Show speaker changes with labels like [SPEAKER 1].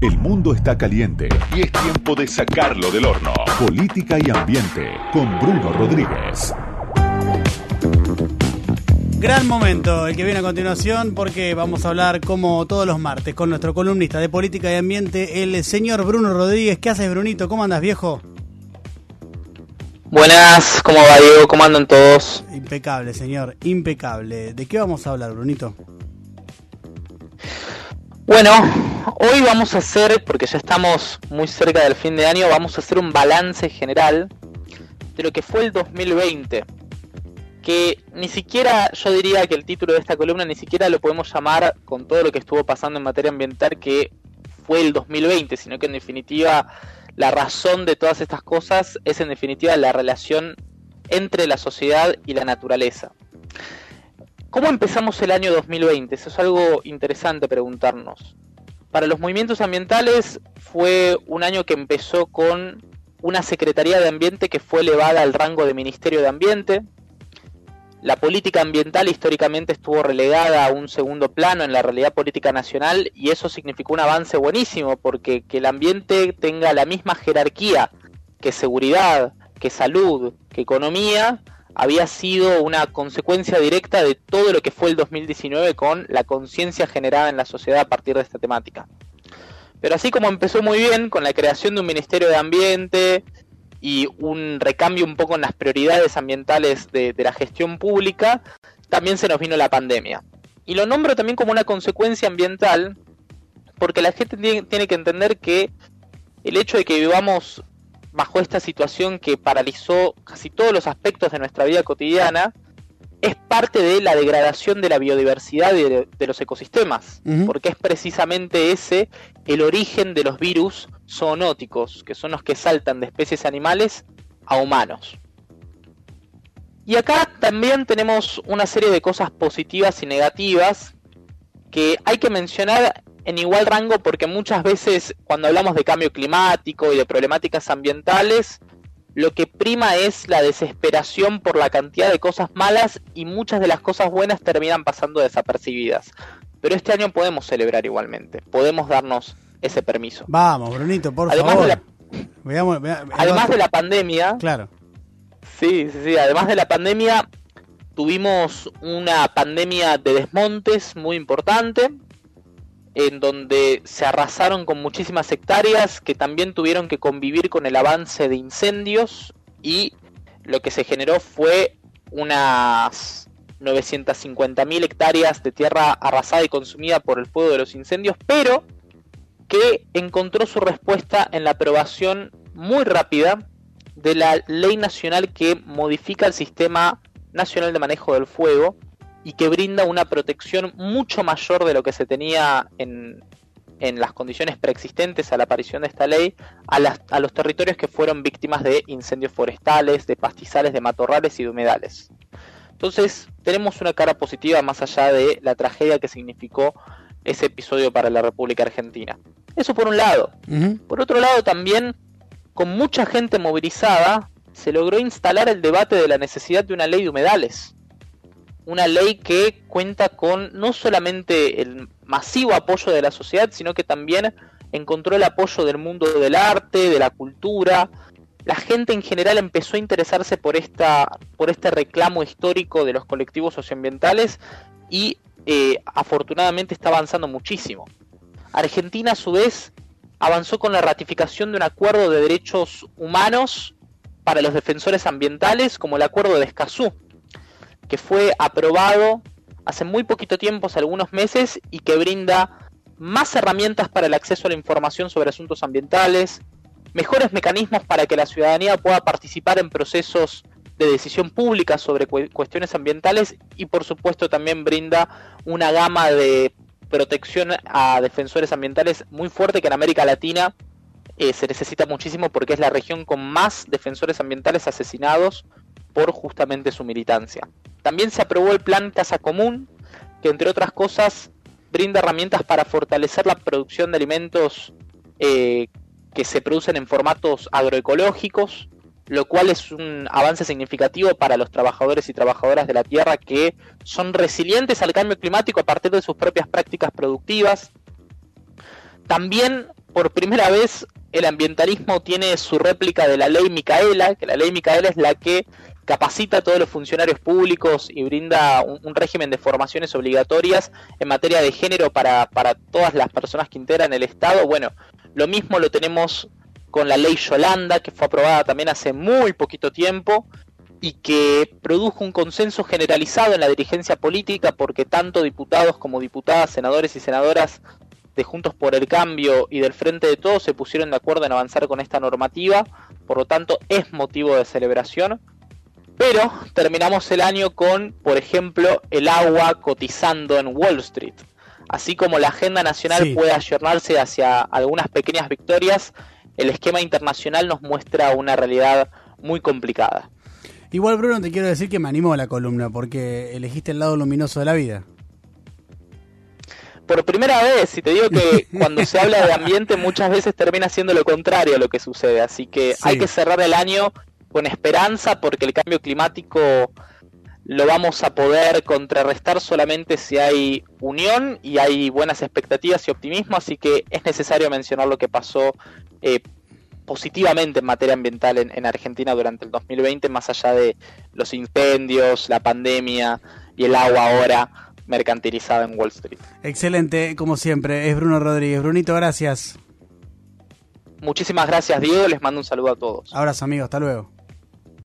[SPEAKER 1] El mundo está caliente y es tiempo de sacarlo del horno. Política y ambiente con Bruno Rodríguez.
[SPEAKER 2] Gran momento el que viene a continuación porque vamos a hablar como todos los martes con nuestro columnista de política y ambiente, el señor Bruno Rodríguez. ¿Qué haces, Brunito? ¿Cómo andas, viejo?
[SPEAKER 3] Buenas, ¿cómo va Diego? ¿Cómo andan todos?
[SPEAKER 2] Impecable, señor, impecable. ¿De qué vamos a hablar, Brunito?
[SPEAKER 3] Bueno, hoy vamos a hacer, porque ya estamos muy cerca del fin de año, vamos a hacer un balance general de lo que fue el 2020. Que ni siquiera, yo diría que el título de esta columna ni siquiera lo podemos llamar con todo lo que estuvo pasando en materia ambiental que fue el 2020, sino que en definitiva la razón de todas estas cosas es en definitiva la relación entre la sociedad y la naturaleza. ¿Cómo empezamos el año 2020? Eso es algo interesante preguntarnos. Para los movimientos ambientales fue un año que empezó con una Secretaría de Ambiente que fue elevada al rango de Ministerio de Ambiente. La política ambiental históricamente estuvo relegada a un segundo plano en la realidad política nacional y eso significó un avance buenísimo porque que el ambiente tenga la misma jerarquía que seguridad, que salud, que economía, había sido una consecuencia directa de todo lo que fue el 2019 con la conciencia generada en la sociedad a partir de esta temática. Pero así como empezó muy bien con la creación de un Ministerio de Ambiente y un recambio un poco en las prioridades ambientales de, la gestión pública, también se nos vino la pandemia. Y lo nombro también como una consecuencia ambiental, porque la gente tiene que entender que el hecho de que vivamos bajo esta situación que paralizó casi todos los aspectos de nuestra vida cotidiana, es parte de la degradación de la biodiversidad y de, los ecosistemas, porque es precisamente ese el origen de los virus zoonóticos, que son los que saltan de especies animales a humanos. Y acá también tenemos una serie de cosas positivas y negativas que hay que mencionar en igual rango porque muchas veces cuando hablamos de cambio climático y de problemáticas ambientales, lo que prima es la desesperación por la cantidad de cosas malas y muchas de las cosas buenas terminan pasando desapercibidas. Pero este año podemos celebrar igualmente, podemos darnos ese permiso.
[SPEAKER 2] Vamos, Brunito, por
[SPEAKER 3] además
[SPEAKER 2] favor.
[SPEAKER 3] De la... además de la pandemia.
[SPEAKER 2] Claro.
[SPEAKER 3] Sí, sí, sí. Además de la pandemia, tuvimos una pandemia de desmontes muy importante en donde se arrasaron con muchísimas hectáreas que también tuvieron que convivir con el avance de incendios y lo que se generó fue unas 950.000 hectáreas de tierra arrasada y consumida por el fuego de los incendios, pero que encontró su respuesta en la aprobación muy rápida de la ley nacional que modifica el sistema nacional de manejo del fuego y que brinda una protección mucho mayor de lo que se tenía en, en las condiciones preexistentes a la aparición de esta ley a, las, a los territorios que fueron víctimas de incendios forestales, de pastizales, de matorrales y de humedales. Entonces tenemos una cara positiva más allá de la tragedia que significó ese episodio para la República Argentina. Eso por un lado. Por otro lado también, con mucha gente movilizada, se logró instalar el debate de la necesidad de una ley de humedales una ley que cuenta con no solamente el masivo apoyo de la sociedad, sino que también encontró el apoyo del mundo del arte, de la cultura. La gente en general empezó a interesarse por, esta, por este reclamo histórico de los colectivos socioambientales y eh, afortunadamente está avanzando muchísimo. Argentina a su vez avanzó con la ratificación de un acuerdo de derechos humanos para los defensores ambientales como el acuerdo de Escazú, que fue aprobado hace muy poquito tiempo, hace algunos meses, y que brinda más herramientas para el acceso a la información sobre asuntos ambientales, mejores mecanismos para que la ciudadanía pueda participar en procesos de decisión pública sobre cuestiones ambientales y por supuesto también brinda una gama de protección a defensores ambientales muy fuerte que en América Latina eh, se necesita muchísimo porque es la región con más defensores ambientales asesinados por justamente su militancia. También se aprobó el plan Casa Común, que entre otras cosas brinda herramientas para fortalecer la producción de alimentos eh, que se producen en formatos agroecológicos, lo cual es un avance significativo para los trabajadores y trabajadoras de la tierra que son resilientes al cambio climático a partir de sus propias prácticas productivas. También por primera vez el ambientalismo tiene su réplica de la ley Micaela, que la ley Micaela es la que capacita a todos los funcionarios públicos y brinda un, régimen de formaciones obligatorias en materia de género para, para todas las personas que integran el Estado. Bueno, lo mismo lo tenemos con la ley Yolanda, que fue aprobada también hace muy poquito tiempo y que produjo un consenso generalizado en la dirigencia política porque tanto diputados como diputadas, senadores y senadoras de Juntos por el Cambio y del Frente de Todos se pusieron de acuerdo en avanzar con esta normativa, por lo tanto es motivo de celebración. Pero terminamos el año con, por ejemplo, el agua cotizando en Wall Street. Así como la agenda nacional puede ayornarse hacia algunas pequeñas victorias, el esquema internacional nos muestra una realidad muy complicada.
[SPEAKER 2] Igual, Bruno, te quiero decir que me animó la columna porque elegiste el lado luminoso de la vida.
[SPEAKER 3] Por primera vez, y te digo que cuando se habla de ambiente muchas veces termina siendo lo contrario a lo que sucede, así que hay que cerrar el año con esperanza porque el cambio climático lo vamos a poder contrarrestar solamente si hay unión y hay buenas expectativas y optimismo, así que es necesario mencionar lo que pasó eh, positivamente en materia ambiental en, en, Argentina durante el 2020, más allá de los incendios, la pandemia y el agua ahora mercantilizada en Wall Street.
[SPEAKER 2] Excelente, como siempre, es Bruno Rodríguez. Brunito, gracias.
[SPEAKER 3] Muchísimas gracias, Diego. Les mando un saludo a todos.
[SPEAKER 2] Abrazo, amigo. Hasta luego.